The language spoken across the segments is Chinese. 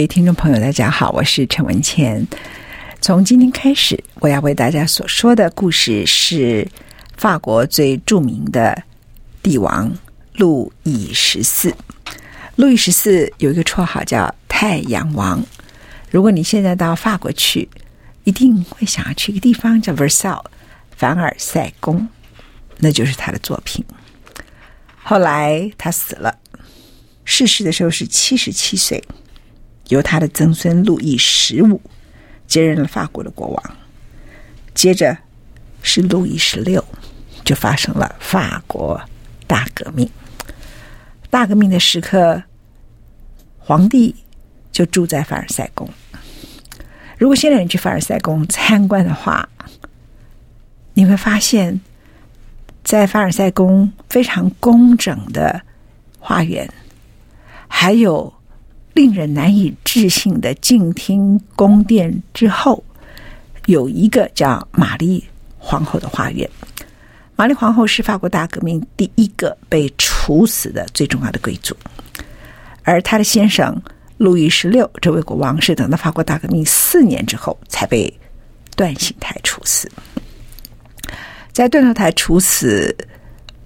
各位听众朋友，大家好，我是陈文茜。从今天开始，我要为大家所说的故事是法国最著名的帝王路易十四。路易十四有一个绰号叫“太阳王”。如果你现在到法国去，一定会想要去一个地方叫 Versailles 凡尔赛宫，那就是他的作品。后来他死了。逝世的时候是七十七岁，由他的曾孙路易十五接任了法国的国王。接着是路易十六，就发生了法国大革命。大革命的时刻，皇帝就住在凡尔赛宫。如果现在你去凡尔赛宫参观的话，你会发现，在凡尔赛宫非常工整的花园。还有令人难以置信的静听宫殿之后，有一个叫玛丽皇后的花园。玛丽皇后是法国大革命第一个被处死的最重要的贵族，而她的先生路易十六这位国王是等到法国大革命四年之后才被断头台处死。在断头台处死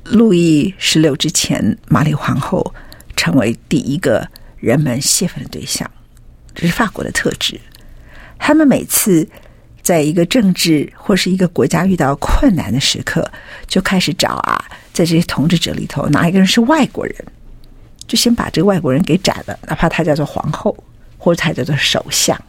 路易十六之前，玛丽皇后。成为第一个人们泄愤的对象，这是法国的特质。他们每次在一个政治或是一个国家遇到困难的时刻，就开始找啊，在这些统治者里头，哪一个人是外国人，就先把这个外国人给斩了，哪怕他叫做皇后，或者他叫做首相。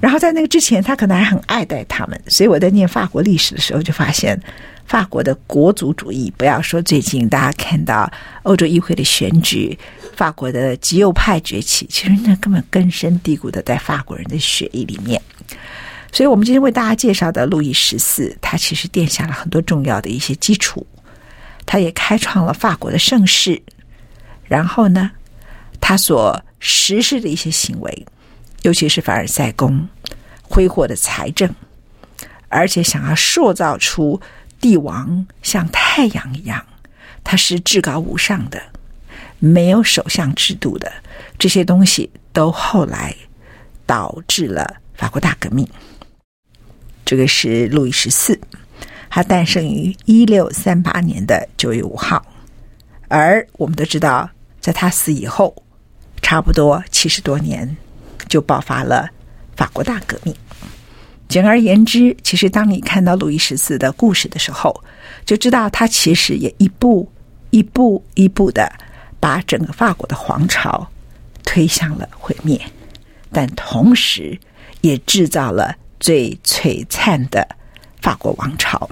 然后在那个之前，他可能还很爱戴他们。所以我在念法国历史的时候，就发现。法国的国族主义，不要说最近大家看到欧洲议会的选举，法国的极右派崛起，其实那根本根深蒂固的在法国人的血液里面。所以，我们今天为大家介绍的路易十四，他其实奠下了很多重要的一些基础，他也开创了法国的盛世。然后呢，他所实施的一些行为，尤其是凡尔赛宫挥霍的财政，而且想要塑造出。帝王像太阳一样，他是至高无上的，没有首相制度的，这些东西都后来导致了法国大革命。这个是路易十四，他诞生于一六三八年的九月五号，而我们都知道，在他死以后，差不多七十多年，就爆发了法国大革命。简而言之，其实当你看到路易十四的故事的时候，就知道他其实也一步一步一步的把整个法国的皇朝推向了毁灭，但同时也制造了最璀璨的法国王朝。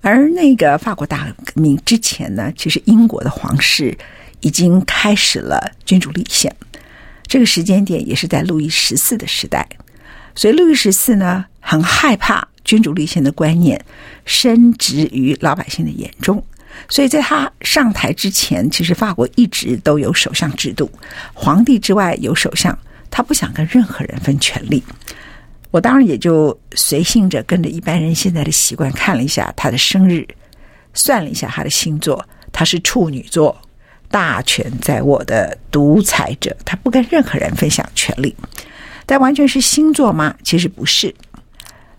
而那个法国大革命之前呢，其实英国的皇室已经开始了君主立宪，这个时间点也是在路易十四的时代。所以，路易十四呢，很害怕君主立宪的观念深植于老百姓的眼中。所以，在他上台之前，其实法国一直都有首相制度，皇帝之外有首相，他不想跟任何人分权力。我当然也就随性着跟着一般人现在的习惯看了一下他的生日，算了一下他的星座，他是处女座，大权在握的独裁者，他不跟任何人分享权力。但完全是星座吗？其实不是，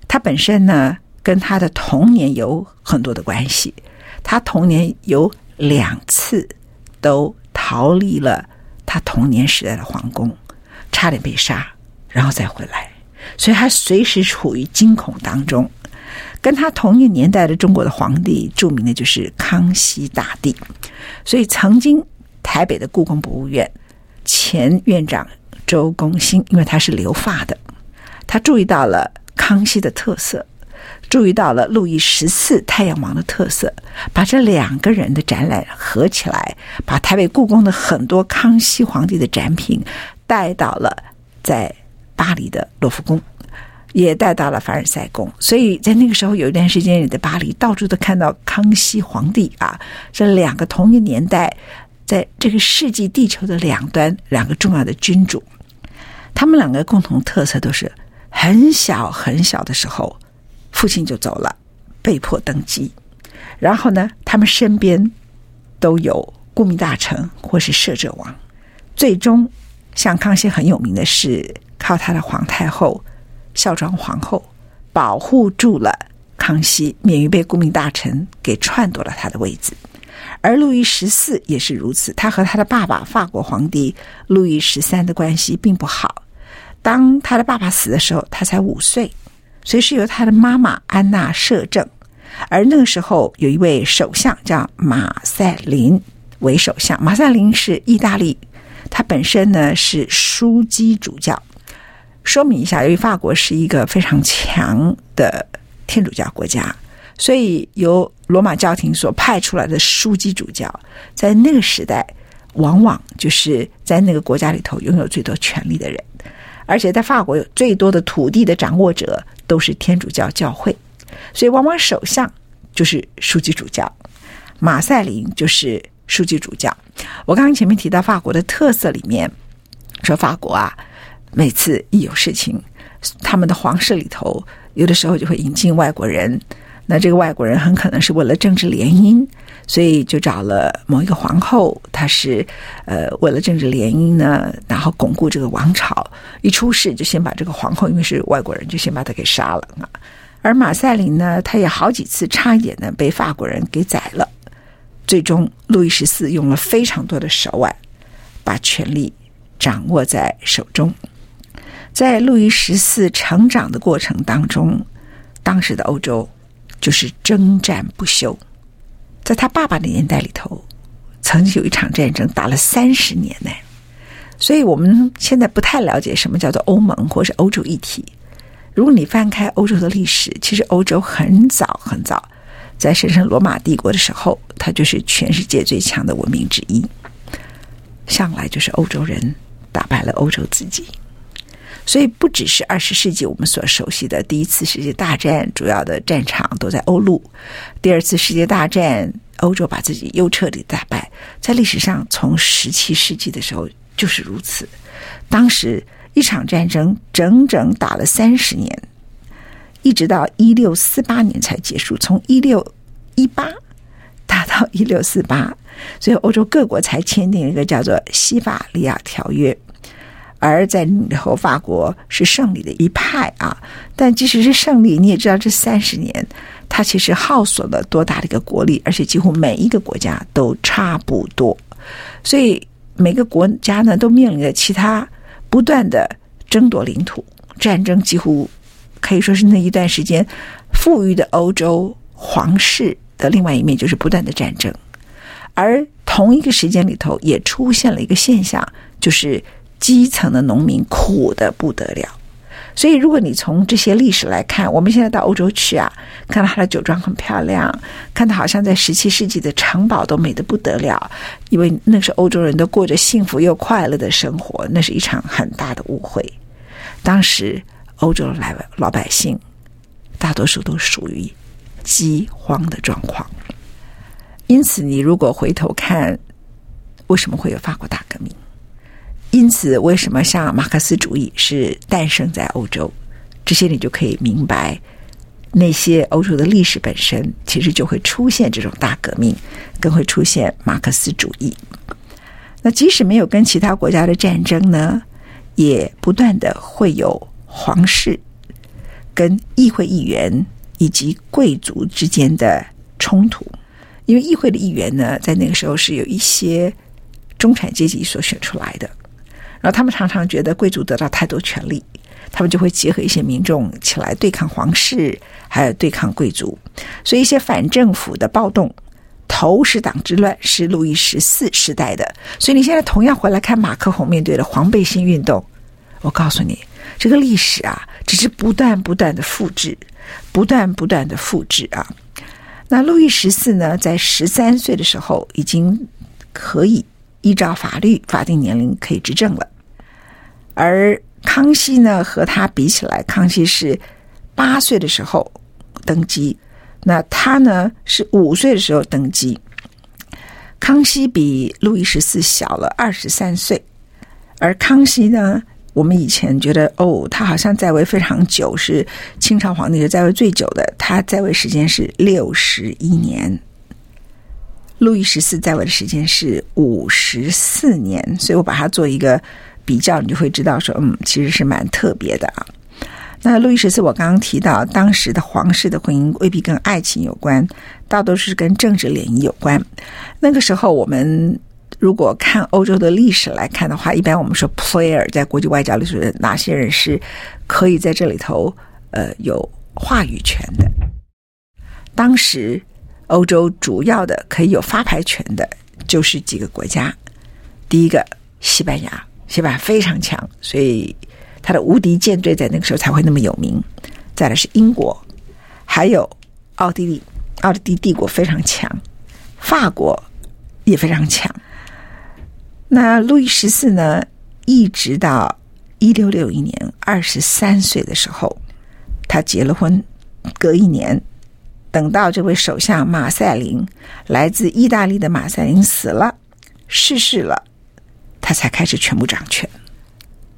他本身呢，跟他的童年有很多的关系。他童年有两次都逃离了他童年时代的皇宫，差点被杀，然后再回来。所以他随时处于惊恐当中。跟他同一年代的中国的皇帝，著名的就是康熙大帝。所以曾经台北的故宫博物院前院长周公新，因为他是留发的，他注意到了康熙的特色。注意到了路易十四太阳王的特色，把这两个人的展览合起来，把台北故宫的很多康熙皇帝的展品带到了在巴黎的罗浮宫，也带到了凡尔赛宫。所以在那个时候有一段时间，你在巴黎到处都看到康熙皇帝啊，这两个同一年代在这个世纪地球的两端两个重要的君主，他们两个共同特色都是很小很小的时候。父亲就走了，被迫登基。然后呢，他们身边都有顾命大臣或是摄政王。最终，像康熙很有名的是靠他的皇太后孝庄皇后保护住了康熙，免于被顾命大臣给篡夺了他的位置。而路易十四也是如此，他和他的爸爸法国皇帝路易十三的关系并不好。当他的爸爸死的时候，他才五岁。所以是由他的妈妈安娜摄政，而那个时候有一位首相叫马赛林为首相。马赛林是意大利，他本身呢是枢机主教。说明一下，由于法国是一个非常强的天主教国家，所以由罗马教廷所派出来的枢机主教，在那个时代往往就是在那个国家里头拥有最多权力的人。而且在法国有最多的土地的掌握者都是天主教教会，所以往往首相就是枢机主教，马赛林就是枢机主教。我刚刚前面提到法国的特色里面，说法国啊，每次一有事情，他们的皇室里头有的时候就会引进外国人。那这个外国人很可能是为了政治联姻，所以就找了某一个皇后，她是呃为了政治联姻呢，然后巩固这个王朝。一出事就先把这个皇后，因为是外国人，就先把她给杀了啊。而马赛林呢，他也好几次差一点呢被法国人给宰了。最终，路易十四用了非常多的手腕，把权力掌握在手中。在路易十四成长的过程当中，当时的欧洲。就是征战不休，在他爸爸的年代里头，曾经有一场战争打了三十年呢。所以我们现在不太了解什么叫做欧盟或是欧洲一体。如果你翻开欧洲的历史，其实欧洲很早很早，在神圣罗马帝国的时候，它就是全世界最强的文明之一。向来就是欧洲人打败了欧洲自己。所以，不只是二十世纪我们所熟悉的第一次世界大战，主要的战场都在欧陆；第二次世界大战，欧洲把自己又彻底打败。在历史上，从十七世纪的时候就是如此。当时一场战争整整打了三十年，一直到一六四八年才结束。从一六一八打到一六四八，所以欧洲各国才签订一个叫做《西法利亚条约》。而在里头，法国是胜利的一派啊。但即使是胜利，你也知道，这三十年，它其实耗损了多大的一个国力，而且几乎每一个国家都差不多。所以每个国家呢，都面临着其他不断的争夺领土战争，几乎可以说是那一段时间富裕的欧洲皇室的另外一面，就是不断的战争。而同一个时间里头，也出现了一个现象，就是。基层的农民苦得不得了，所以如果你从这些历史来看，我们现在到欧洲去啊，看到它的酒庄很漂亮，看到好像在十七世纪的城堡都美得不得了，因为那时欧洲人都过着幸福又快乐的生活，那是一场很大的误会。当时欧洲来老百姓大多数都属于饥荒的状况，因此你如果回头看，为什么会有法国大革命？因此，为什么像马克思主义是诞生在欧洲？这些你就可以明白，那些欧洲的历史本身其实就会出现这种大革命，更会出现马克思主义。那即使没有跟其他国家的战争呢，也不断的会有皇室跟议会议员以及贵族之间的冲突，因为议会的议员呢，在那个时候是有一些中产阶级所选出来的。然后他们常常觉得贵族得到太多权力，他们就会结合一些民众起来对抗皇室，还有对抗贵族，所以一些反政府的暴动、投石党之乱是路易十四时代的。所以你现在同样回来看马克宏面对的黄背心运动，我告诉你，这个历史啊，只是不断不断的复制，不断不断的复制啊。那路易十四呢，在十三岁的时候已经可以依照法律法定年龄可以执政了，而康熙呢，和他比起来，康熙是八岁的时候登基，那他呢是五岁的时候登基。康熙比路易十四小了二十三岁，而康熙呢，我们以前觉得哦，他好像在位非常久，是清朝皇帝是在位最久的，他在位时间是六十一年。路易十四在位的时间是五十四年，所以我把它做一个比较，你就会知道说，嗯，其实是蛮特别的啊。那路易十四，我刚刚提到，当时的皇室的婚姻未必跟爱情有关，大多是跟政治联姻有关。那个时候，我们如果看欧洲的历史来看的话，一般我们说 player 在国际外交里说哪些人是可以在这里头呃有话语权的？当时。欧洲主要的可以有发牌权的，就是几个国家。第一个，西班牙，西班牙非常强，所以他的无敌舰队在那个时候才会那么有名。再来是英国，还有奥地利，奥地利帝国非常强，法国也非常强。那路易十四呢，一直到一六六一年二十三岁的时候，他结了婚，隔一年。等到这位首相马赛林，来自意大利的马赛林死了，逝世了，他才开始全部掌权。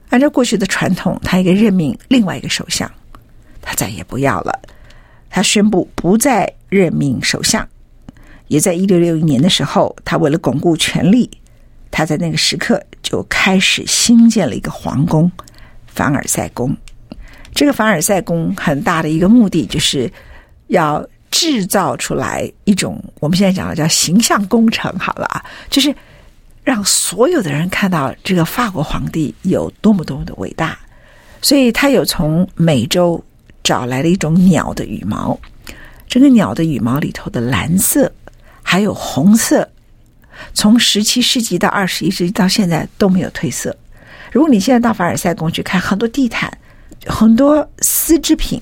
按照过去的传统，他应该任命另外一个首相，他再也不要了。他宣布不再任命首相，也在一六六一年的时候，他为了巩固权力，他在那个时刻就开始新建了一个皇宫——凡尔赛宫。这个凡尔赛宫很大的一个目的就是要。制造出来一种我们现在讲的叫形象工程，好了啊，就是让所有的人看到这个法国皇帝有多么多么的伟大。所以他有从美洲找来了一种鸟的羽毛，这个鸟的羽毛里头的蓝色还有红色，从十七世纪到二十一世纪到现在都没有褪色。如果你现在到凡尔赛宫去看，很多地毯，很多丝织品。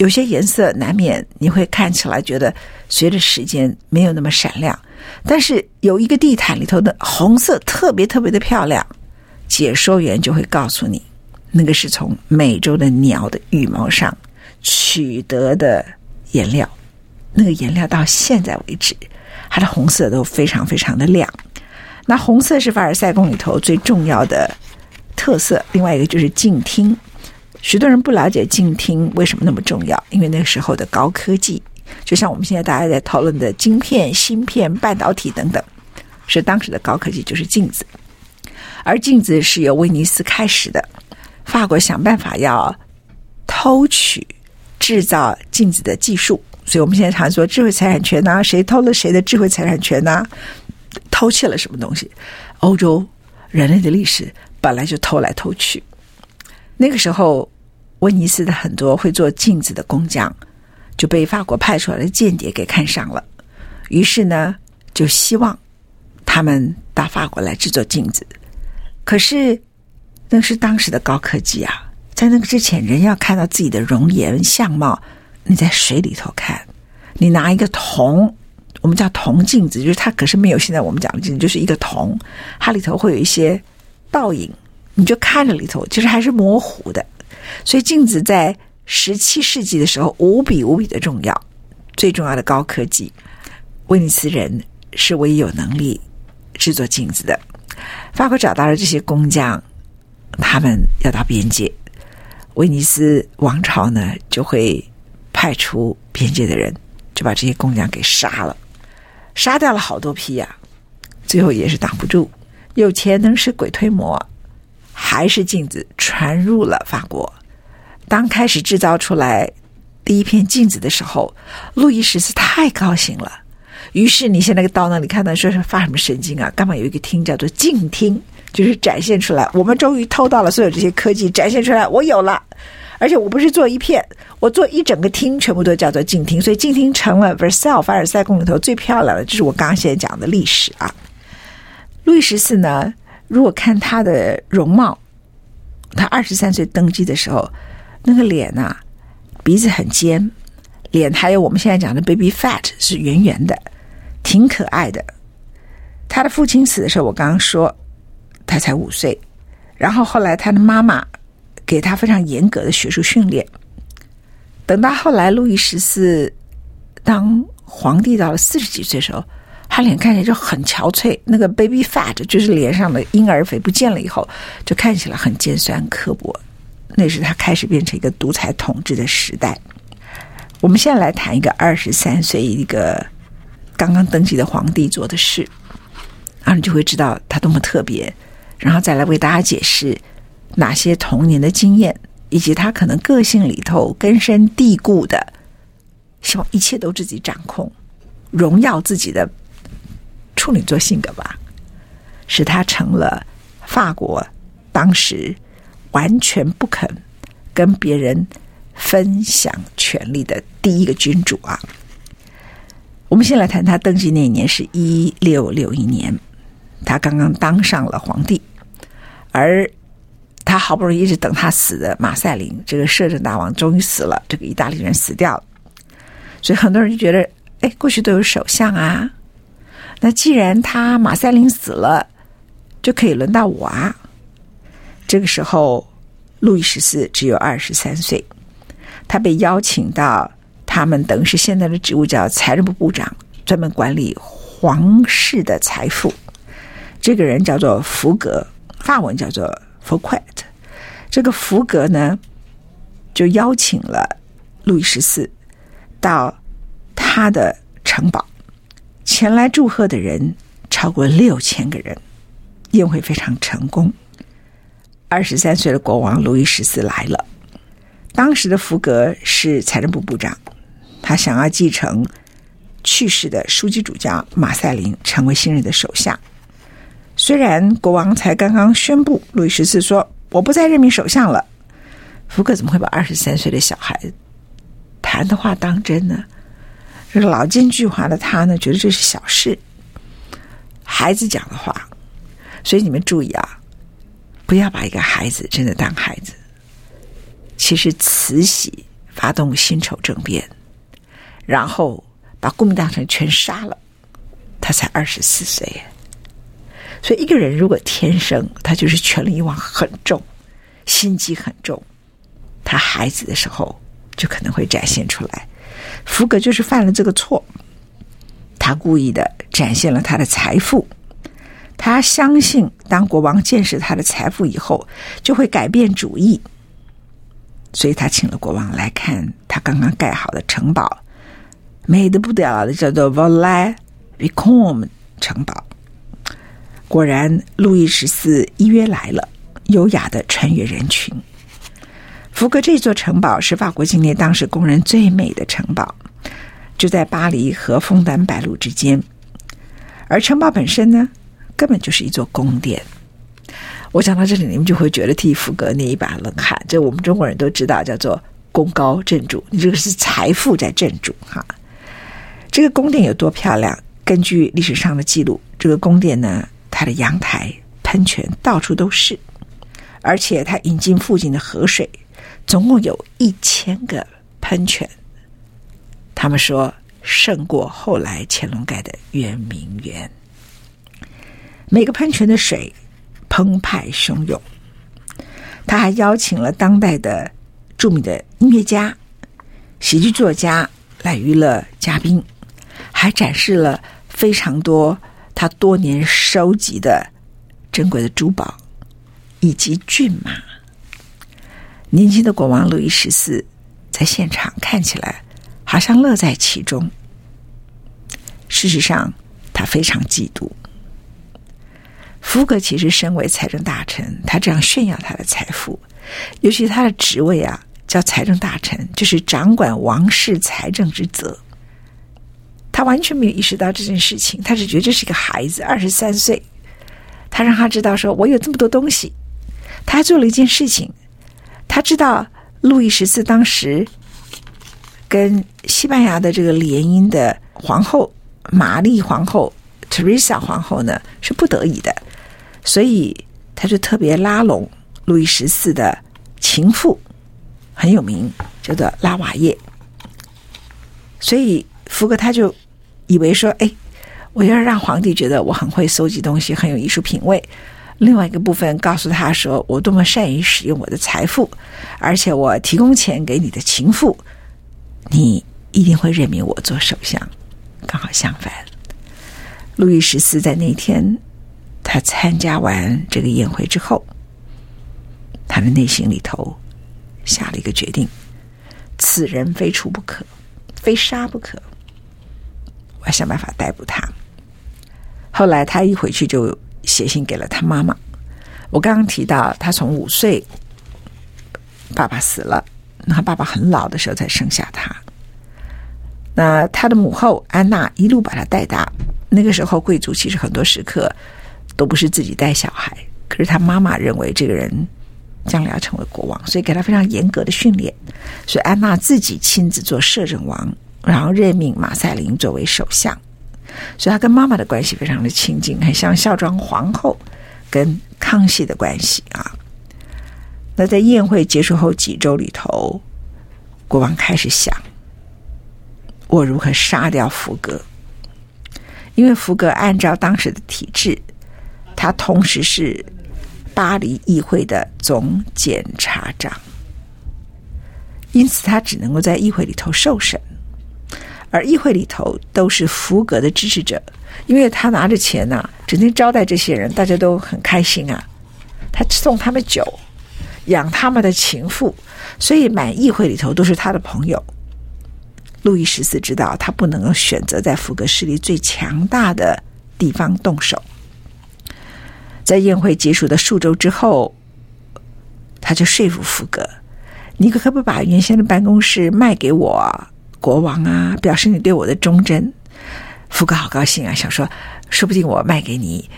有些颜色难免你会看起来觉得随着时间没有那么闪亮，但是有一个地毯里头的红色特别特别的漂亮，解说员就会告诉你，那个是从美洲的鸟的羽毛上取得的颜料，那个颜料到现在为止，它的红色都非常非常的亮。那红色是凡尔赛宫里头最重要的特色，另外一个就是静听。许多人不了解静听为什么那么重要，因为那个时候的高科技，就像我们现在大家在讨论的晶片、芯片、半导体等等，是当时的高科技，就是镜子。而镜子是由威尼斯开始的，法国想办法要偷取制造镜子的技术，所以我们现在常说智慧财产权呐，谁偷了谁的智慧财产权呐？偷窃了什么东西？欧洲人类的历史本来就偷来偷去。那个时候，威尼斯的很多会做镜子的工匠就被法国派出来的间谍给看上了，于是呢，就希望他们到法国来制作镜子。可是，那是当时的高科技啊，在那个之前，人要看到自己的容颜相貌，你在水里头看，你拿一个铜，我们叫铜镜子，就是它可是没有现在我们讲的镜子，就是一个铜，它里头会有一些倒影。你就看着里头，其实还是模糊的，所以镜子在十七世纪的时候无比无比的重要，最重要的高科技。威尼斯人是唯一有能力制作镜子的。法国找到了这些工匠，他们要到边界，威尼斯王朝呢就会派出边界的人，就把这些工匠给杀了，杀掉了好多批呀、最后也是挡不住，有钱能使鬼推磨。还是镜子传入了法国。当开始制造出来第一片镜子的时候，路易十四太高兴了。于是你现在到那里看到说是发什么神经啊？干嘛有一个厅叫做镜厅？就是展现出来，我们终于偷到了所有这些科技，展现出来，我有了。而且我不是做一片，我做一整个厅，全部都叫做镜厅，所以镜厅成了 Versailles 凡尔赛宫里头最漂亮的，就是我刚刚现在讲的历史啊。路易十四呢，如果看他的容貌，他二十三岁登基的时候，那个脸呐、啊，鼻子很尖，脸还有我们现在讲的 baby fat 是圆圆的，挺可爱的。他的父亲死的时候，我刚刚说他才五岁，然后后来他的妈妈。给他非常严格的学术训练。等到后来，路易十四当皇帝到了四十几岁的时候，他脸看起来就很憔悴，那个 baby fat 就是脸上的婴儿肥不见了以后，就看起来很尖酸刻薄。那是他开始变成一个独裁统治的时代。我们现在来谈一个二十三岁一个刚刚登基的皇帝做的事，然后你就会知道他多么特别，然后再来为大家解释。哪些童年的经验，以及他可能个性里头根深蒂固的，希望一切都自己掌控，荣耀自己的处女座性格吧，使他成了法国当时完全不肯跟别人分享权力的第一个君主啊。我们先来谈他登基那一年是一六六一年，他刚刚当上了皇帝，而。他好不容易一直等他死的马赛林，这个摄政大王终于死了，这个意大利人死掉了，所以很多人就觉得，哎，过去都有首相啊，那既然他马赛林死了，就可以轮到我啊。这个时候，路易十四只有二十三岁，他被邀请到他们等于是现在的职务叫财政部部长，专门管理皇室的财富。这个人叫做福格，法文叫做。福奎特，这个福格呢，就邀请了路易十四到他的城堡，前来祝贺的人超过六千个人，宴会非常成功。二十三岁的国王路易十四来了，当时的福格是财政部部长，他想要继承去世的书记主教马赛林，成为新任的首相。虽然国王才刚刚宣布，路易十四说：“我不再任命首相了。”福格怎么会把二十三岁的小孩谈的话当真呢？这个老奸巨猾的他呢，觉得这是小事，孩子讲的话。所以你们注意啊，不要把一个孩子真的当孩子。其实慈禧发动辛丑政变，然后把顾命大臣全杀了，他才二十四岁。所以，一个人如果天生他就是权力欲望很重，心机很重，他孩子的时候就可能会展现出来。福格就是犯了这个错，他故意的展现了他的财富，他相信当国王见识他的财富以后，就会改变主意，所以他请了国王来看他刚刚盖好的城堡，美得不得了的，叫做 Villars-Vicomte 城堡。果然，路易十四依约来了，优雅的穿越人群。福格这座城堡是法国境内当时公认最美的城堡，就在巴黎和枫丹白露之间。而城堡本身呢，根本就是一座宫殿。我讲到这里，你们就会觉得替福格捏一把冷汗。这我们中国人都知道，叫做功高震主。你这个是财富在震主哈。这个宫殿有多漂亮？根据历史上的记录，这个宫殿呢，它的阳台、喷泉到处都是，而且它引进附近的河水，总共有一千个喷泉。他们说胜过后来乾隆盖的圆明园。每个喷泉的水澎湃汹涌。他还邀请了当代的著名的音乐家、喜剧作家来娱乐嘉宾，还展示了非常多。他多年收集的珍贵的珠宝以及骏马，年轻的国王路易十四在现场看起来好像乐在其中。事实上，他非常嫉妒。福格其实身为财政大臣，他这样炫耀他的财富，尤其他的职位啊，叫财政大臣，就是掌管王室财政之责。他完全没有意识到这件事情，他只觉得这是一个孩子，二十三岁，他让他知道说，我有这么多东西。他还做了一件事情，他知道路易十四当时跟西班牙的这个联姻的皇后玛丽皇后 Teresa 皇后呢是不得已的，所以他就特别拉拢路易十四的情妇，很有名，叫做拉瓦叶。所以福格他就以为说，哎，我要让皇帝觉得我很会搜集东西，很有艺术品味。另外一个部分告诉他说，我多么善于使用我的财富，而且我提供钱给你的情妇，你一定会任命我做首相。刚好相反，路易十四在那天他参加完这个宴会之后，他的内心里头下了一个决定：此人非除不可。非杀不可，我要想办法逮捕他。后来他一回去就写信给了他妈妈。我刚刚提到，他从五岁，爸爸死了，那他爸爸很老的时候才生下他。那他的母后安娜一路把他带大。那个时候贵族其实很多时刻都不是自己带小孩，可是他妈妈认为这个人。将来要成为国王，所以给他非常严格的训练。所以安娜自己亲自做摄政王，然后任命马赛林作为首相。所以他跟妈妈的关系非常的亲近，很像孝庄皇后跟康熙的关系啊。那在宴会结束后几周里头，国王开始想：我如何杀掉福格？因为福格按照当时的体制，他同时是。巴黎议会的总检察长，因此他只能够在议会里头受审，而议会里头都是福格的支持者，因为他拿着钱呐、整天招待这些人，大家都很开心啊。他送他们酒，养他们的情妇，所以满议会里头都是他的朋友。路易十四知道他不能够选择在福格势力最强大的地方动手。在宴会结束的数周之后，他就说服福格：“你可不可以把原先的办公室卖给我，国王啊，表示你对我的忠贞。”福格好高兴啊，想说：“说不定我卖给你，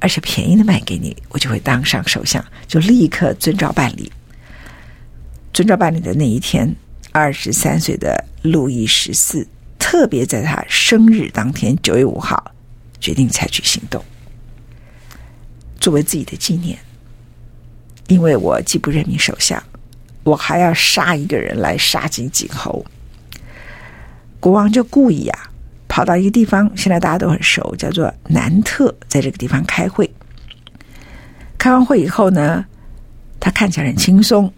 而且便宜的卖给你，我就会当上首相。”就立刻遵照办理。遵照办理的那一天，二十三岁的路易十四特别在他生日当天，九月五号，决定采取行动。作为自己的纪念，因为我既不任命首相，我还要杀一个人来杀鸡儆猴。国王就故意啊，跑到一个地方，现在大家都很熟，叫做南特，在这个地方开会。开完会以后呢，他看起来很轻松，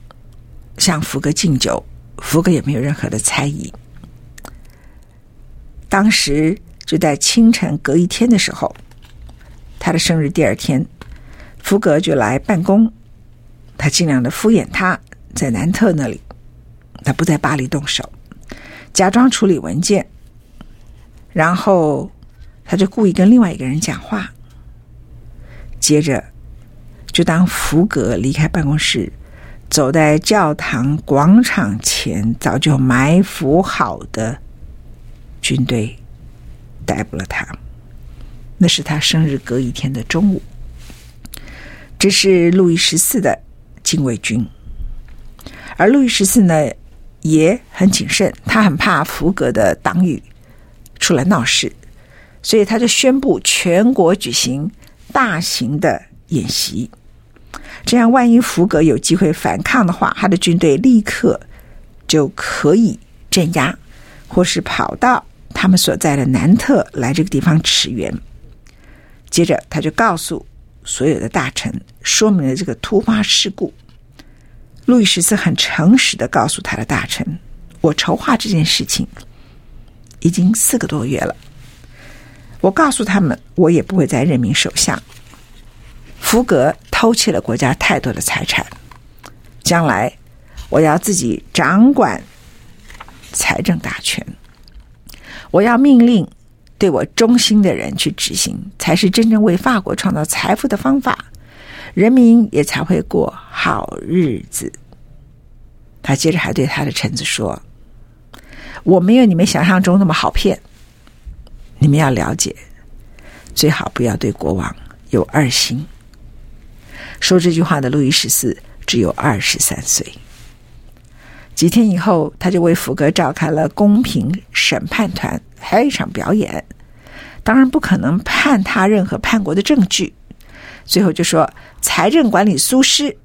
向福格敬酒，福格也没有任何的猜疑。当时就在清晨隔一天的时候，他的生日第二天。福格就来办公，他尽量的敷衍他，在南特那里，他不在巴黎动手，假装处理文件，然后他就故意跟另外一个人讲话，接着就当福格离开办公室，走在教堂广场前，早就埋伏好的军队逮捕了他，那是他生日隔一天的中午。这是路易十四的禁卫军，而路易十四呢也很谨慎，他很怕福格的党羽出来闹事，所以他就宣布全国举行大型的演习，这样万一福格有机会反抗的话，他的军队立刻就可以镇压，或是跑到他们所在的南特来这个地方驰援。接着他就告诉。所有的大臣说明了这个突发事故。路易十四很诚实的告诉他的大臣：“我筹划这件事情已经四个多月了。我告诉他们，我也不会再任命首相。福格偷窃了国家太多的财产，将来我要自己掌管财政大权。我要命令。”对我忠心的人去执行，才是真正为法国创造财富的方法，人民也才会过好日子。他接着还对他的臣子说：“我没有你们想象中那么好骗，你们要了解，最好不要对国王有二心。说这句话的路易十四只有二十三岁。几天以后，他就为福格召开了公平审判团，还有一场表演。当然不可能判他任何叛国的证据。最后就说财政管理苏施，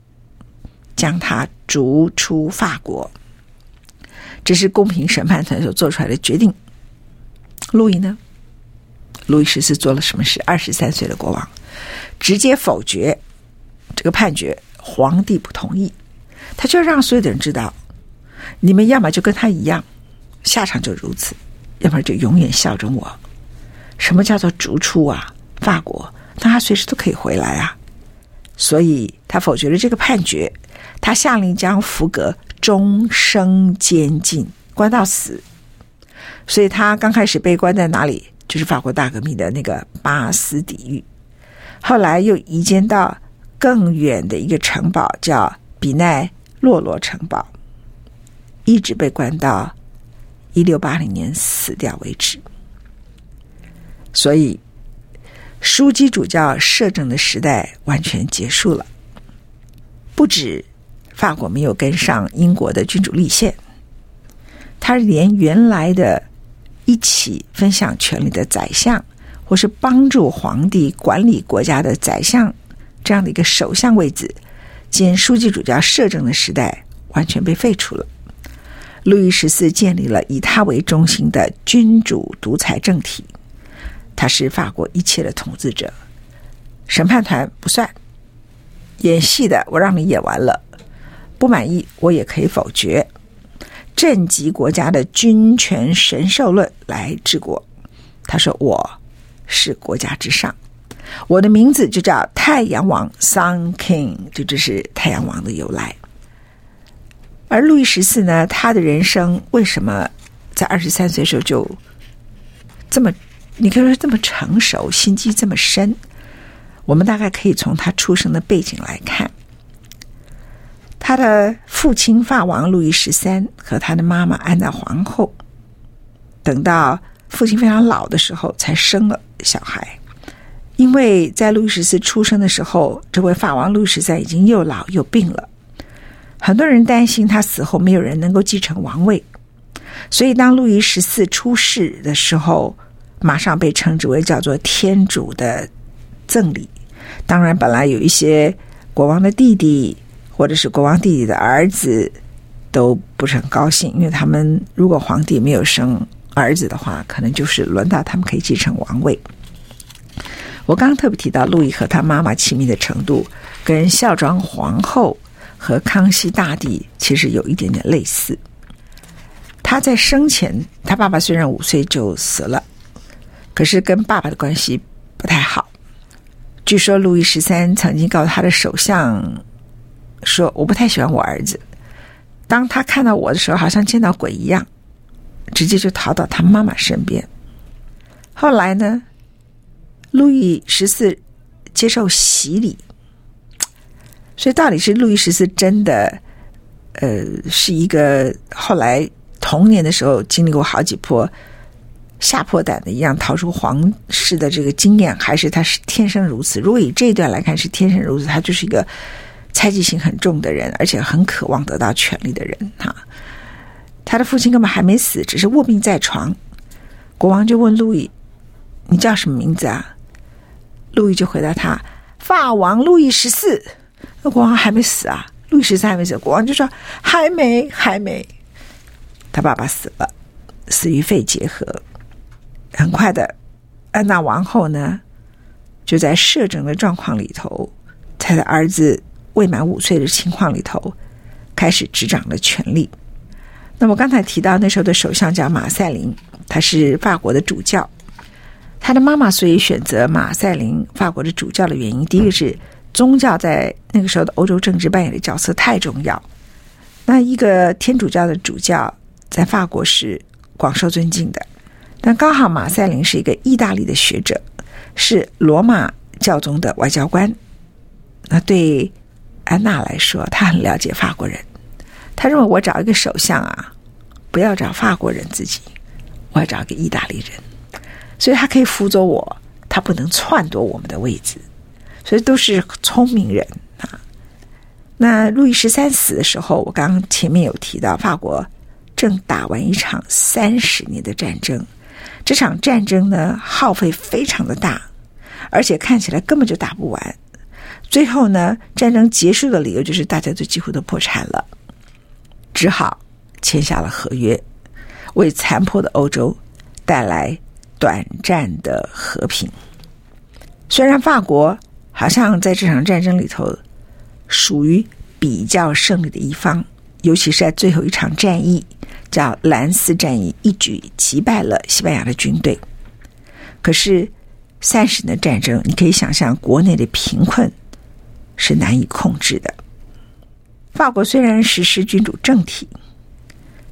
将他逐出法国。这是公平审判团所做出来的决定。路易呢？路易十四做了什么事？二十三岁的国王直接否决这个判决，皇帝不同意，他就让所有的人知道：你们要么就跟他一样，下场就如此；要么就永远效忠我。什么叫做逐出啊？法国？他随时都可以回来啊。所以他否决了这个判决，他下令将福格终生监禁，关到死。所以他刚开始被关在哪里？就是法国大革命的那个巴斯底狱，后来又移监到更远的一个城堡，叫比奈洛洛城堡，一直被关到一六八零年死掉为止。所以，枢机主教摄政的时代完全结束了。不止法国没有跟上英国的君主立宪，他连原来的。一起分享权力的宰相，或是帮助皇帝管理国家的宰相，这样的一个首相位置兼枢机主教摄政的时代，完全被废除了。路易十四建立了以他为中心的君主独裁政体，他是法国一切的统治者。审判团不算，演戏的我让你演完了，不满意我也可以否决。政及国家的君权神授论来治国。他说：“我是国家之上，我的名字就叫太阳王 （Sun King），就这是太阳王的由来。”而路易十四呢，他的人生为什么在二十三岁时候就这么，你可以说这么成熟，心机这么深？我们大概可以从他出生的背景来看。他的父亲法王路易十三和他的妈妈安娜皇后，等到父亲非常老的时候才生了小孩，因为在路易十四出生的时候，这位法王路易十三已经又老又病了，很多人担心他死后没有人能够继承王位，所以当路易十四出世的时候，马上被称之为叫做天主的赠礼。当然，本来有一些国王的弟弟。或者是国王弟弟的儿子都不是很高兴，因为他们如果皇帝没有生儿子的话，可能就是轮到他们可以继承王位。我刚刚特别提到路易和他妈妈亲密的程度，跟孝庄皇后和康熙大帝其实有一点点类似。他在生前，他爸爸虽然五岁就死了，可是跟爸爸的关系不太好。据说路易十三曾经告诉他的首相。说我不太喜欢我儿子，当他看到我的时候，好像见到鬼一样，直接就逃到他妈妈身边。后来呢，路易十四接受洗礼，所以到底是路易十四真的，呃，是一个后来童年的时候经历过好几波吓破胆的一样逃出皇室的这个经验，还是他是天生如此？如果以这一段来看，是天生如此，他就是一个。猜忌心很重的人，而且很渴望得到权力的人，哈。他的父亲根本还没死，只是卧病在床。国王就问路易：“你叫什么名字啊？”路易就回答他：“法王路易十四。”那国王还没死啊？路易十四还没死，国王就说：“还没，还没。”他爸爸死了，死于肺结核。很快的，安娜王后呢，就在摄政的状况里头，她的儿子。未满五岁的情况里头，开始执掌了权力。那么刚才提到那时候的首相叫马赛林，他是法国的主教。他的妈妈所以选择马赛林法国的主教的原因，第一个是宗教在那个时候的欧洲政治扮演的角色太重要。那一个天主教的主教在法国是广受尊敬的，但刚好马赛林是一个意大利的学者，是罗马教宗的外交官。那对。安娜来说，她很了解法国人。她认为我找一个首相啊，不要找法国人自己，我要找一个意大利人，所以他可以辅佐我，他不能篡夺我们的位置。所以都是聪明人啊。那路易十三死的时候，我刚刚前面有提到，法国正打完一场三十年的战争，这场战争呢，耗费非常的大，而且看起来根本就打不完。最后呢，战争结束的理由就是大家都几乎都破产了，只好签下了合约，为残破的欧洲带来短暂的和平。虽然法国好像在这场战争里头属于比较胜利的一方，尤其是在最后一场战役叫兰斯战役，一举击败了西班牙的军队。可是三十年的战争，你可以想象国内的贫困。是难以控制的。法国虽然实施君主政体，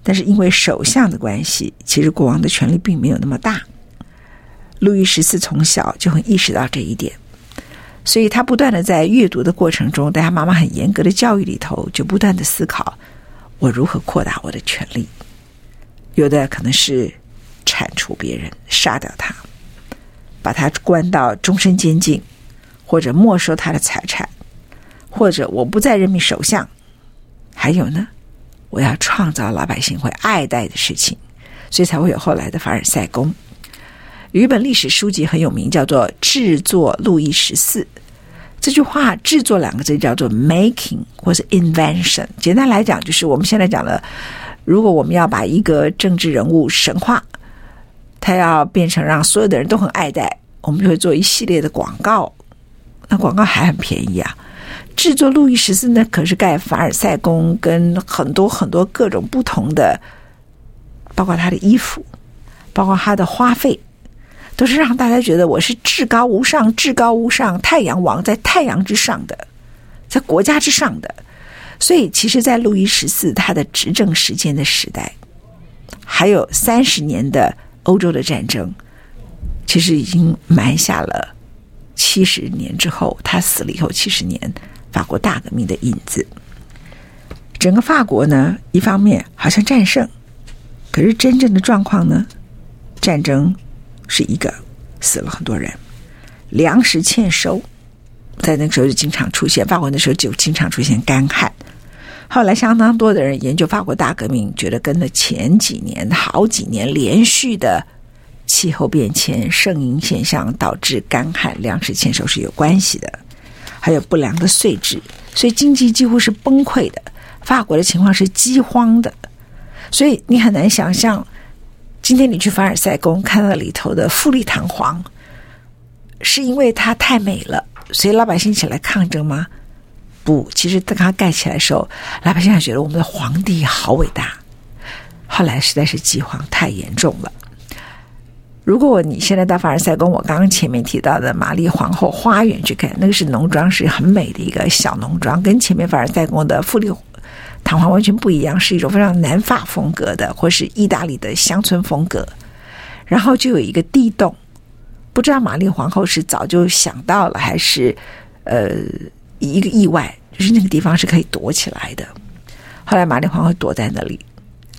但是因为首相的关系，其实国王的权力并没有那么大。路易十四从小就很意识到这一点，所以他不断的在阅读的过程中，在他妈妈很严格的教育里头，就不断的思考我如何扩大我的权力。有的可能是铲除别人，杀掉他，把他关到终身监禁，或者没收他的财产。或者我不再任命首相，还有呢，我要创造老百姓会爱戴的事情，所以才会有后来的凡尔赛宫。有一本历史书籍很有名，叫做《制作路易十四》。这句话“制作”两个字叫做 “making” 或是 “invention”。简单来讲，就是我们现在讲的，如果我们要把一个政治人物神话，他要变成让所有的人都很爱戴，我们就会做一系列的广告。那广告还很便宜啊。制作路易十四呢，可是盖凡尔赛宫跟很多很多各种不同的，包括他的衣服，包括他的花费，都是让大家觉得我是至高无上、至高无上太阳王，在太阳之上的，在国家之上的。所以，其实，在路易十四他的执政时间的时代，还有三十年的欧洲的战争，其实已经埋下了七十年之后，他死了以后七十年。法国大革命的影子，整个法国呢，一方面好像战胜，可是真正的状况呢，战争是一个死了很多人，粮食欠收，在那个时候就经常出现，法国那时候就经常出现干旱。后来相当多的人研究法国大革命，觉得跟那前几年好几年连续的气候变迁、圣婴现象导致干旱、粮食欠收是有关系的。还有不良的税制，所以经济几乎是崩溃的。法国的情况是饥荒的，所以你很难想象，今天你去凡尔赛宫看到里头的富丽堂皇，是因为它太美了，所以老百姓起来抗争吗？不，其实当它盖起来的时候，老百姓还觉得我们的皇帝好伟大。后来实在是饥荒太严重了。如果你现在到凡尔赛宫，我刚刚前面提到的玛丽皇后花园去看，那个是农庄，是很美的一个小农庄，跟前面凡尔赛宫的富丽堂皇完全不一样，是一种非常南法风格的，或是意大利的乡村风格。然后就有一个地洞，不知道玛丽皇后是早就想到了，还是呃一个意外，就是那个地方是可以躲起来的。后来玛丽皇后躲在那里，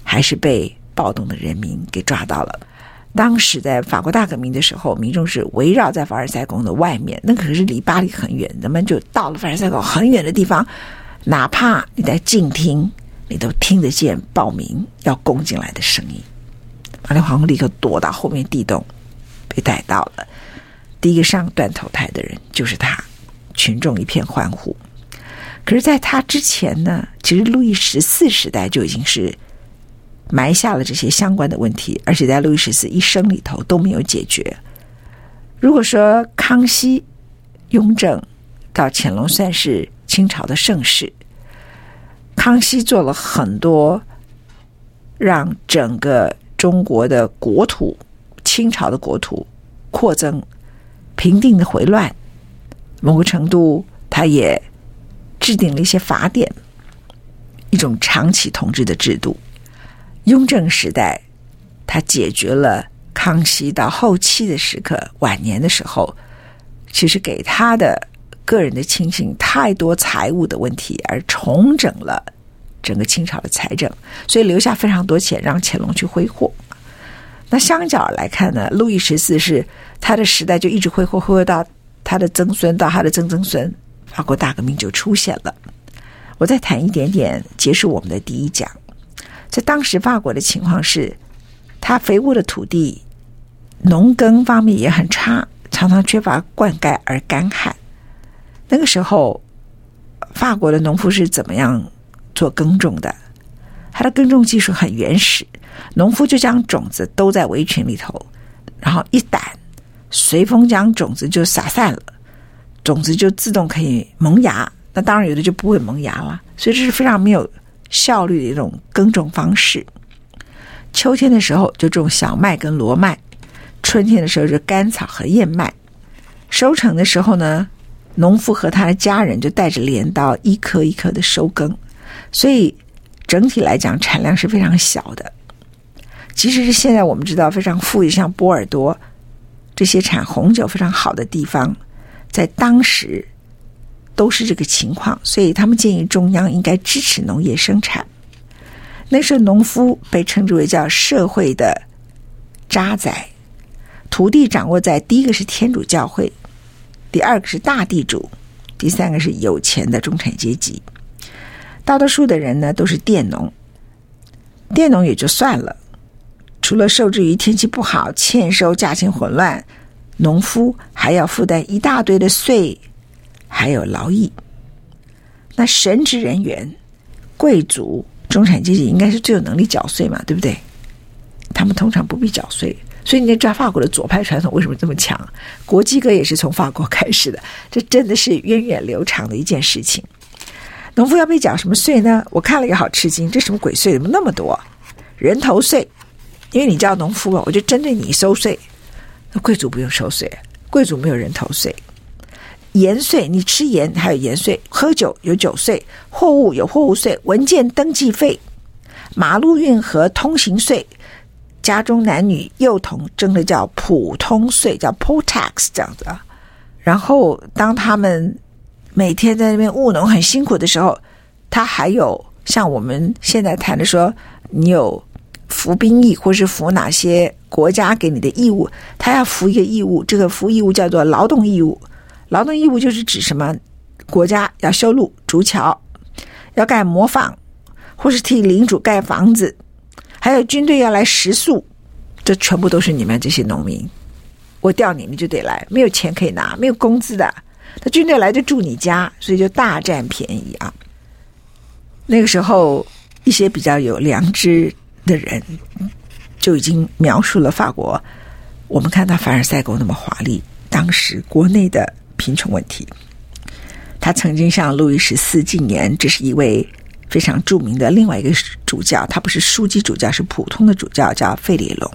还是被暴动的人民给抓到了。当时在法国大革命的时候，民众是围绕在凡尔赛宫的外面，那可是离巴黎很远，人们就到了凡尔赛宫很远的地方，哪怕你在静听，你都听得见暴民要攻进来的声音。玛丽皇后立刻躲到后面地洞，被逮到了。第一个上断头台的人就是他，群众一片欢呼。可是，在他之前呢，其实路易十四时代就已经是。埋下了这些相关的问题，而且在路易十四一生里头都没有解决。如果说康熙、雍正到乾隆算是清朝的盛世，康熙做了很多让整个中国的国土、清朝的国土扩增、平定的回乱，某个程度他也制定了一些法典，一种长期统治的制度。雍正时代，他解决了康熙到后期的时刻，晚年的时候，其实给他的个人的亲信太多财务的问题，而重整了整个清朝的财政，所以留下非常多钱让乾隆去挥霍。那相较来看呢，路易十四是他的时代就一直挥霍挥霍到他的曾孙到他的曾曾孙，法国大革命就出现了。我再谈一点点，结束我们的第一讲。在当时法国的情况是，他肥沃的土地，农耕方面也很差，常常缺乏灌溉而干旱。那个时候，法国的农夫是怎么样做耕种的？他的耕种技术很原始，农夫就将种子兜在围裙里头，然后一掸，随风将种子就撒散了，种子就自动可以萌芽。那当然有的就不会萌芽了，所以这是非常没有效率的一种耕种方式。秋天的时候就种小麦跟罗麦，春天的时候是甘草和燕麦。收成的时候呢，农夫和他的家人就带着镰刀一颗一颗的收耕，所以。整体来讲，产量是非常小的。即使是现在我们知道非常富裕，像波尔多这些产红酒非常好的地方，在当时都是这个情况。所以他们建议中央应该支持农业生产。那时候农夫被称之为叫社会的渣滓，土地掌握在第一个是天主教会，第二个是大地主，第三个是有钱的中产阶级。大多数的人呢都是佃农，佃农也就算了，除了受制于天气不好、欠收、价钱混乱，农夫还要负担一大堆的税，还有劳役。那神职人员、贵族、中产阶级应该是最有能力缴税嘛，对不对？他们通常不必缴税，所以你知道法国的左派传统为什么这么强？国际歌也是从法国开始的，这真的是源远流长的一件事情。农夫要被缴什么税呢？我看了也好吃惊，这什么鬼税？怎么那么多？人头税，因为你叫农夫嘛，我就针对你收税。那贵族不用收税，贵族没有人头税。盐税，你吃盐还有盐税；喝酒有酒税，货物有货物税，文件登记费，马路运河通行税，家中男女幼童征的叫普通税，叫 poll tax 这样子啊。然后当他们。每天在那边务农很辛苦的时候，他还有像我们现在谈的说，你有服兵役或是服哪些国家给你的义务，他要服一个义务，这个服义务叫做劳动义务。劳动义务就是指什么？国家要修路、筑桥，要盖磨坊，或是替领主盖房子，还有军队要来食宿，这全部都是你们这些农民。我调你，你就得来，没有钱可以拿，没有工资的。他军队来就住你家，所以就大占便宜啊。那个时候，一些比较有良知的人就已经描述了法国。我们看到凡尔赛宫那么华丽，当时国内的贫穷问题。他曾经向路易十四进言，这是一位非常著名的另外一个主教，他不是枢机主教，是普通的主教，叫费里隆。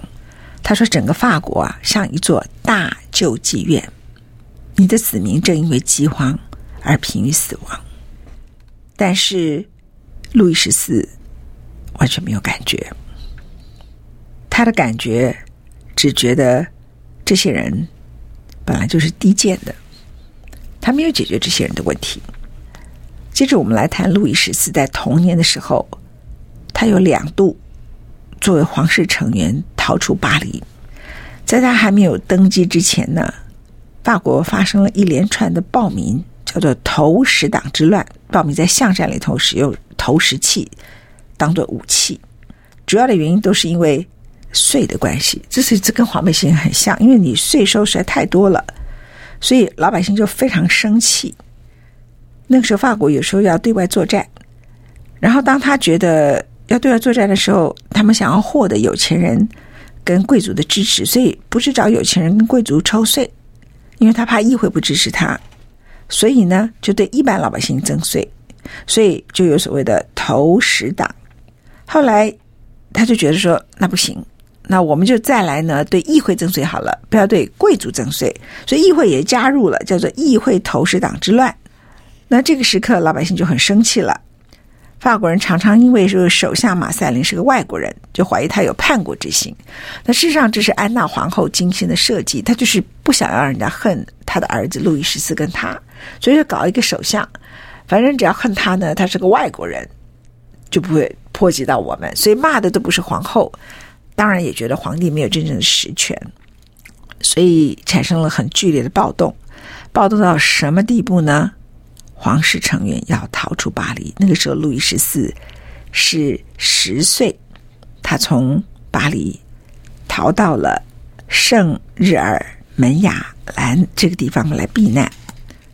他说，整个法国啊，像一座大救济院。你的子民正因为饥荒而濒于死亡，但是路易十四完全没有感觉。他的感觉只觉得这些人本来就是低贱的，他没有解决这些人的问题。接着，我们来谈路易十四在童年的时候，他有两度作为皇室成员逃出巴黎，在他还没有登基之前呢。法国发生了一连串的暴民，叫做投石党之乱。暴民在巷战里头使用投石器当做武器，主要的原因都是因为税的关系。这是这跟黄背心很像，因为你税收实在太多了，所以老百姓就非常生气。那个时候，法国有时候要对外作战，然后当他觉得要对外作战的时候，他们想要获得有钱人跟贵族的支持，所以不是找有钱人跟贵族抽税。因为他怕议会不支持他，所以呢，就对一般老百姓征税，所以就有所谓的投石党。后来他就觉得说，那不行，那我们就再来呢，对议会征税好了，不要对贵族征税。所以议会也加入了，叫做议会投石党之乱。那这个时刻，老百姓就很生气了。法国人常常因为这个首相马赛林是个外国人，就怀疑他有叛国之心。那事实上，这是安娜皇后精心的设计，她就是不想让人家恨她的儿子路易十四跟他，所以就搞一个首相。反正只要恨他呢，他是个外国人，就不会波及到我们。所以骂的都不是皇后，当然也觉得皇帝没有真正的实权，所以产生了很剧烈的暴动。暴动到什么地步呢？皇室成员要逃出巴黎。那个时候，路易十四是十岁，他从巴黎逃到了圣日耳门雅兰这个地方来避难，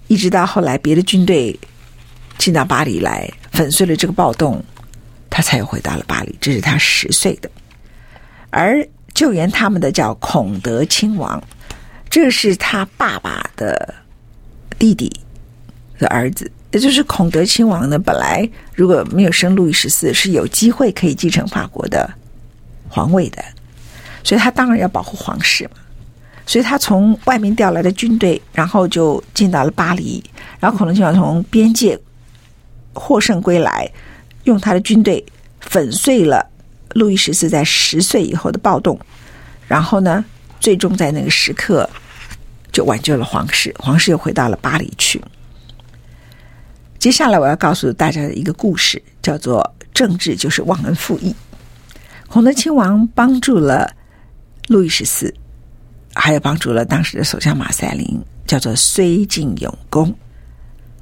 一直到后来别的军队进到巴黎来粉碎了这个暴动，他才又回到了巴黎。这是他十岁的，而救援他们的叫孔德亲王，这是他爸爸的弟弟。的儿子，也就是孔德亲王呢，本来如果没有生路易十四，是有机会可以继承法国的皇位的，所以他当然要保护皇室嘛。所以他从外面调来的军队，然后就进到了巴黎，然后孔德亲王从边界获胜归来，用他的军队粉碎了路易十四在十岁以后的暴动，然后呢，最终在那个时刻就挽救了皇室，皇室又回到了巴黎去。接下来我要告诉大家的一个故事，叫做“政治就是忘恩负义”。孔德亲王帮助了路易十四，还有帮助了当时的首相马赛林，叫做绥靖有功。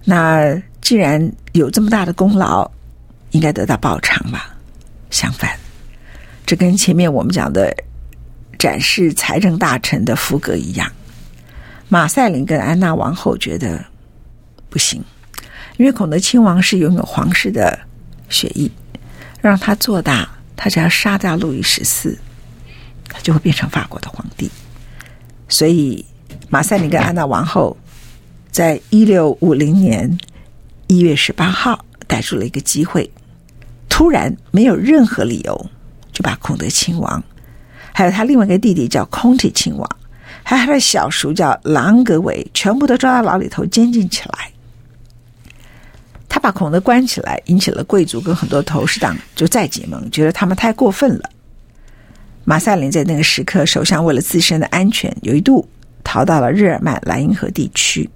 那既然有这么大的功劳，应该得到报偿吧？相反，这跟前面我们讲的展示财政大臣的福格一样，马赛林跟安娜王后觉得不行。因为孔德亲王是拥有皇室的血裔，让他做大，他只要杀掉路易十四，他就会变成法国的皇帝。所以，马赛林跟安娜王后在一六五零年一月十八号逮住了一个机会，突然没有任何理由就把孔德亲王，还有他另外一个弟弟叫孔体亲王，还有他的小叔叫朗格维，全部都抓到牢里头监禁起来。他把孔德关起来，引起了贵族跟很多投石党就再结盟，觉得他们太过分了。马赛林在那个时刻，首相为了自身的安全，有一度逃到了日耳曼莱茵河地区，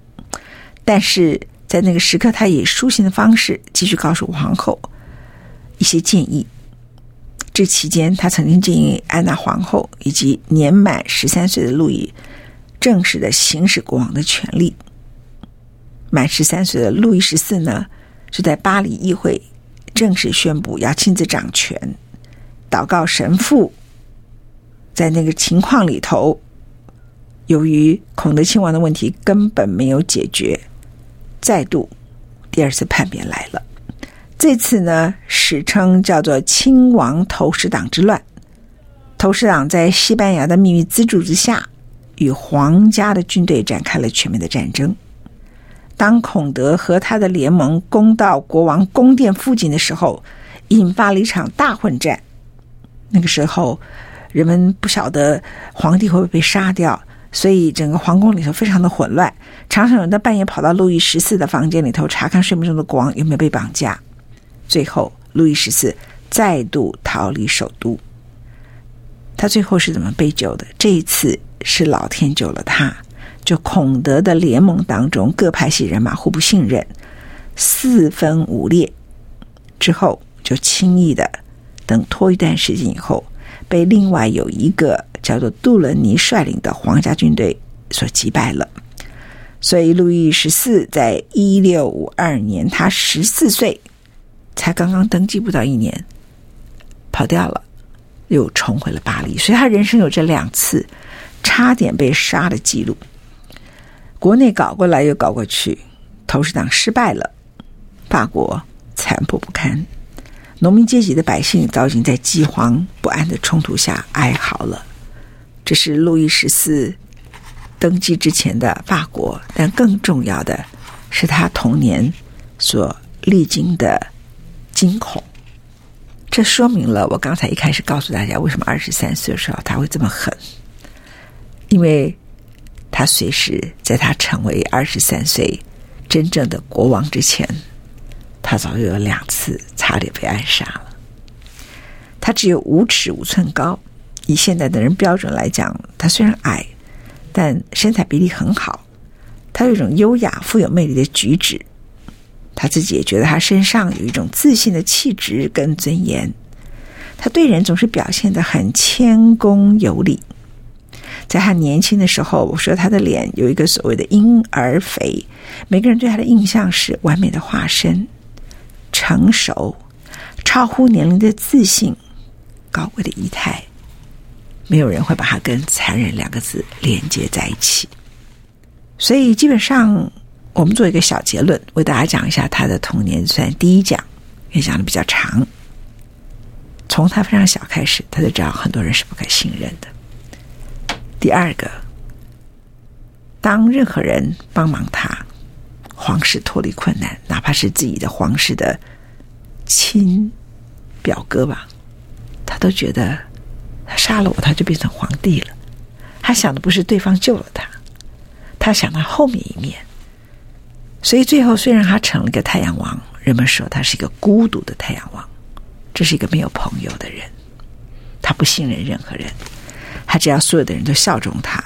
但是在那个时刻，他以书信的方式继续告诉皇后一些建议。这期间，他曾经建议安娜皇后以及年满十三岁的路易正式的行使国王的权利。满十三岁的路易十四呢，是在巴黎议会正式宣布要亲自掌权，祷告神父。在那个情况里头，由于孔德亲王的问题根本没有解决，再度第二次叛变来了。这次呢，史称叫做“亲王投石党之乱”。投石党在西班牙的秘密资助之下，与皇家的军队展开了全面的战争。当孔德和他的联盟攻到国王宫殿附近的时候，引发了一场大混战。那个时候，人们不晓得皇帝会不会被杀掉，所以整个皇宫里头非常的混乱。常常有人在半夜跑到路易十四的房间里头查看睡梦中的国王有没有被绑架。最后，路易十四再度逃离首都。他最后是怎么被救的？这一次是老天救了他。就孔德的联盟当中，各派系人马互不信任，四分五裂，之后就轻易的等拖一段时间以后，被另外有一个叫做杜伦尼率领的皇家军队所击败了。所以，路易十四在一六五二年，他十四岁，才刚刚登基不到一年，跑掉了，又重回了巴黎。所以他人生有这两次差点被杀的记录。国内搞过来又搞过去，投石党失败了，法国残破不堪，农民阶级的百姓早已经在饥荒不安的冲突下哀嚎了。这是路易十四登基之前的法国，但更重要的是他童年所历经的惊恐。这说明了我刚才一开始告诉大家，为什么二十三岁的时候他会这么狠，因为。他随时在他成为二十三岁真正的国王之前，他早就有两次差点被暗杀了。他只有五尺五寸高，以现代的人标准来讲，他虽然矮，但身材比例很好。他有一种优雅、富有魅力的举止，他自己也觉得他身上有一种自信的气质跟尊严。他对人总是表现得很谦恭有礼。在他年轻的时候，我说他的脸有一个所谓的婴儿肥，每个人对他的印象是完美的化身，成熟、超乎年龄的自信、高贵的仪态，没有人会把他跟残忍两个字连接在一起。所以基本上，我们做一个小结论，为大家讲一下他的童年，算第一讲，也讲的比较长。从他非常小开始，他就知道很多人是不可信任的。第二个，当任何人帮忙他，皇室脱离困难，哪怕是自己的皇室的亲表哥吧，他都觉得他杀了我，他就变成皇帝了。他想的不是对方救了他，他想他后面一面。所以最后，虽然他成了一个太阳王，人们说他是一个孤独的太阳王，这是一个没有朋友的人，他不信任任何人。他只要所有的人都效忠他，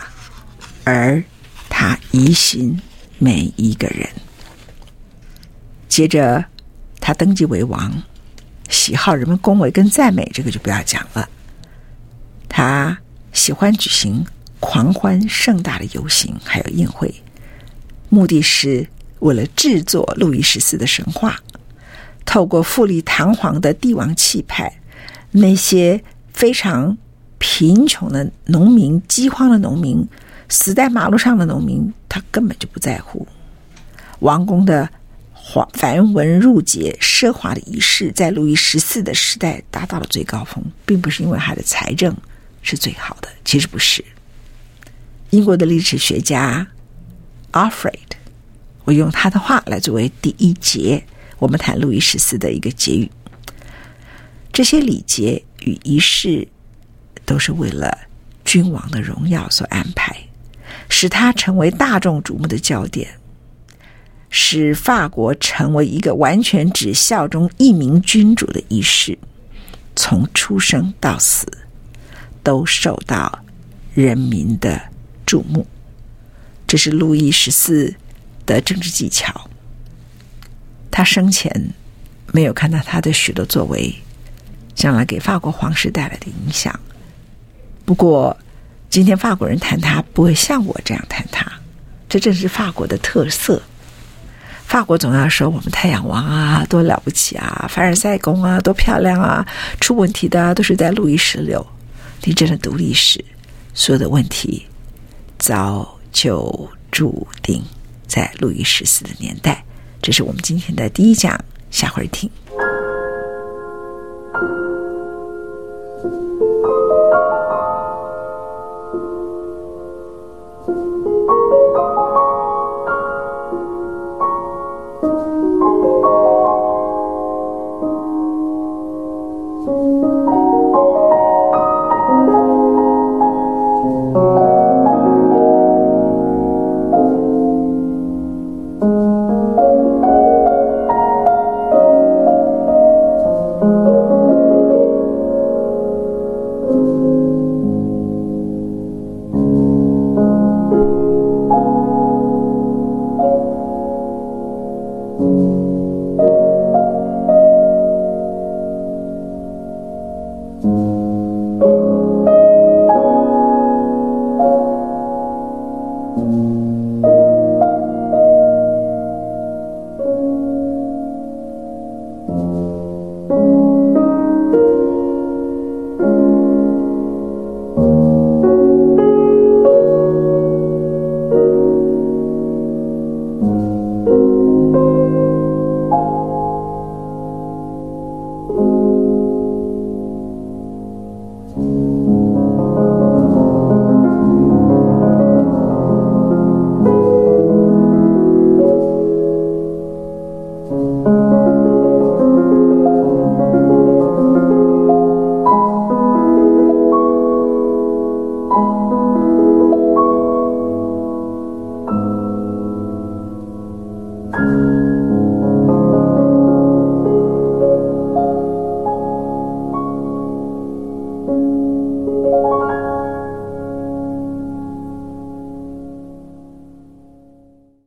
而他疑心每一个人。接着，他登基为王，喜好人们恭维跟赞美，这个就不要讲了。他喜欢举行狂欢盛大的游行，还有宴会，目的是为了制作路易十四的神话，透过富丽堂皇的帝王气派，那些非常。贫穷的农民、饥荒的农民、死在马路上的农民，他根本就不在乎。王宫的华繁文缛节、奢华的仪式，在路易十四的时代达到了最高峰，并不是因为他的财政是最好的，其实不是。英国的历史学家 Alfred，我用他的话来作为第一节，我们谈路易十四的一个结语。这些礼节与仪式。都是为了君王的荣耀所安排，使他成为大众瞩目的焦点，使法国成为一个完全只效忠一名君主的仪式，从出生到死都受到人民的瞩目。这是路易十四的政治技巧。他生前没有看到他的许多作为，将来给法国皇室带来的影响。不过，今天法国人谈他不会像我这样谈他，这正是法国的特色。法国总要说我们太阳王啊，多了不起啊，凡尔赛宫啊，多漂亮啊，出问题的都是在路易十六。你真的读历史，所有的问题早就注定在路易十四的年代，这是我们今天的第一讲，下回听。